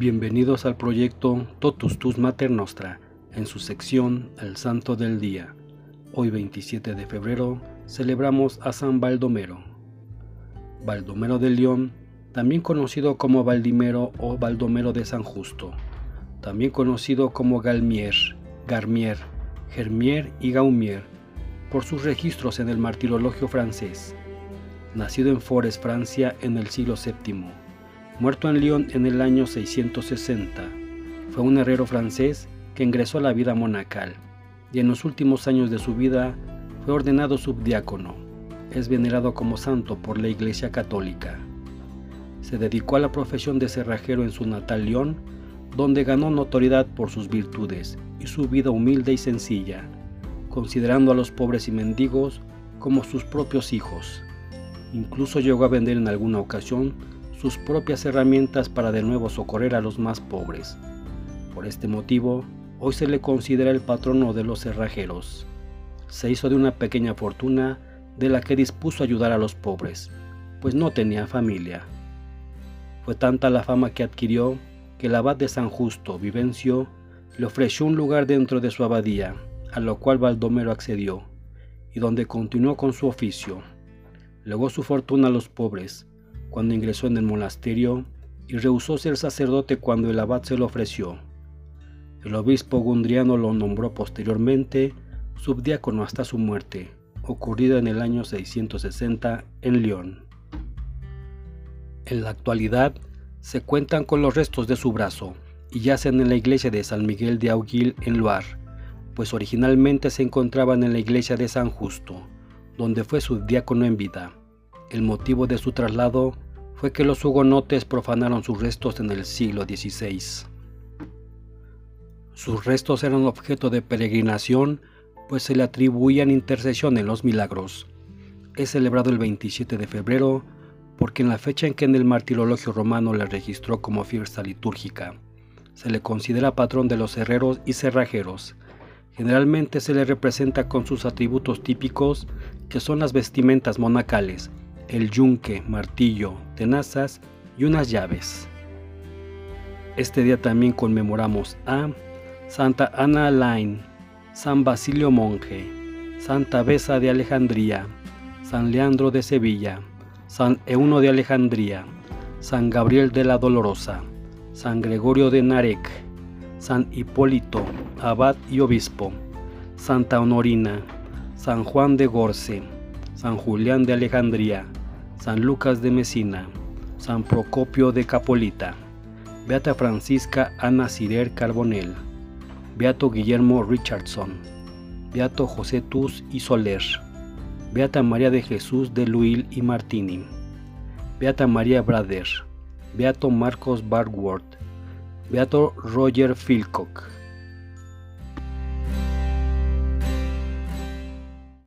Bienvenidos al proyecto Totus Tus Mater Nostra, en su sección El Santo del Día. Hoy 27 de febrero celebramos a San Baldomero. Baldomero de León, también conocido como Baldimero o Baldomero de San Justo, también conocido como Galmier, Garmier, Germier y Gaumier, por sus registros en el martirologio francés. Nacido en Forest, Francia, en el siglo VII, muerto en Lyon en el año 660, fue un herrero francés que ingresó a la vida monacal y en los últimos años de su vida fue ordenado subdiácono. Es venerado como santo por la Iglesia Católica. Se dedicó a la profesión de cerrajero en su natal Lyon, donde ganó notoriedad por sus virtudes y su vida humilde y sencilla, considerando a los pobres y mendigos como sus propios hijos. Incluso llegó a vender en alguna ocasión sus propias herramientas para de nuevo socorrer a los más pobres. Por este motivo, hoy se le considera el patrono de los cerrajeros. Se hizo de una pequeña fortuna de la que dispuso ayudar a los pobres, pues no tenía familia. Fue tanta la fama que adquirió que el abad de San Justo, Vivencio, le ofreció un lugar dentro de su abadía, a lo cual Baldomero accedió, y donde continuó con su oficio. Legó su fortuna a los pobres, cuando ingresó en el monasterio, y rehusó ser sacerdote cuando el abad se lo ofreció. El obispo Gundriano lo nombró posteriormente subdiácono hasta su muerte, ocurrida en el año 660 en León. En la actualidad se cuentan con los restos de su brazo y yacen en la iglesia de San Miguel de Auguil en Loire, pues originalmente se encontraban en la iglesia de San Justo, donde fue subdiácono en vida. El motivo de su traslado fue que los hugonotes profanaron sus restos en el siglo XVI. Sus restos eran objeto de peregrinación, pues se le atribuían intercesión en los milagros. Es celebrado el 27 de febrero porque en la fecha en que en el martirologio romano le registró como fiesta litúrgica, se le considera patrón de los herreros y cerrajeros. Generalmente se le representa con sus atributos típicos, que son las vestimentas monacales, el yunque, martillo, tenazas y unas llaves. Este día también conmemoramos a Santa Ana Alain, San Basilio Monje, Santa Besa de Alejandría, San Leandro de Sevilla, San Euno de Alejandría, San Gabriel de la Dolorosa, San Gregorio de Narek, San Hipólito, abad y obispo, Santa Honorina, San Juan de Gorce, San Julián de Alejandría, San Lucas de Mesina, San Procopio de Capolita, Beata Francisca Ana Cirer Carbonel, Beato Guillermo Richardson, Beato José Tus y Soler, Beata María de Jesús de Luil y Martini, Beata María Brader, Beato Marcos Barworth, Beato Roger Philcock,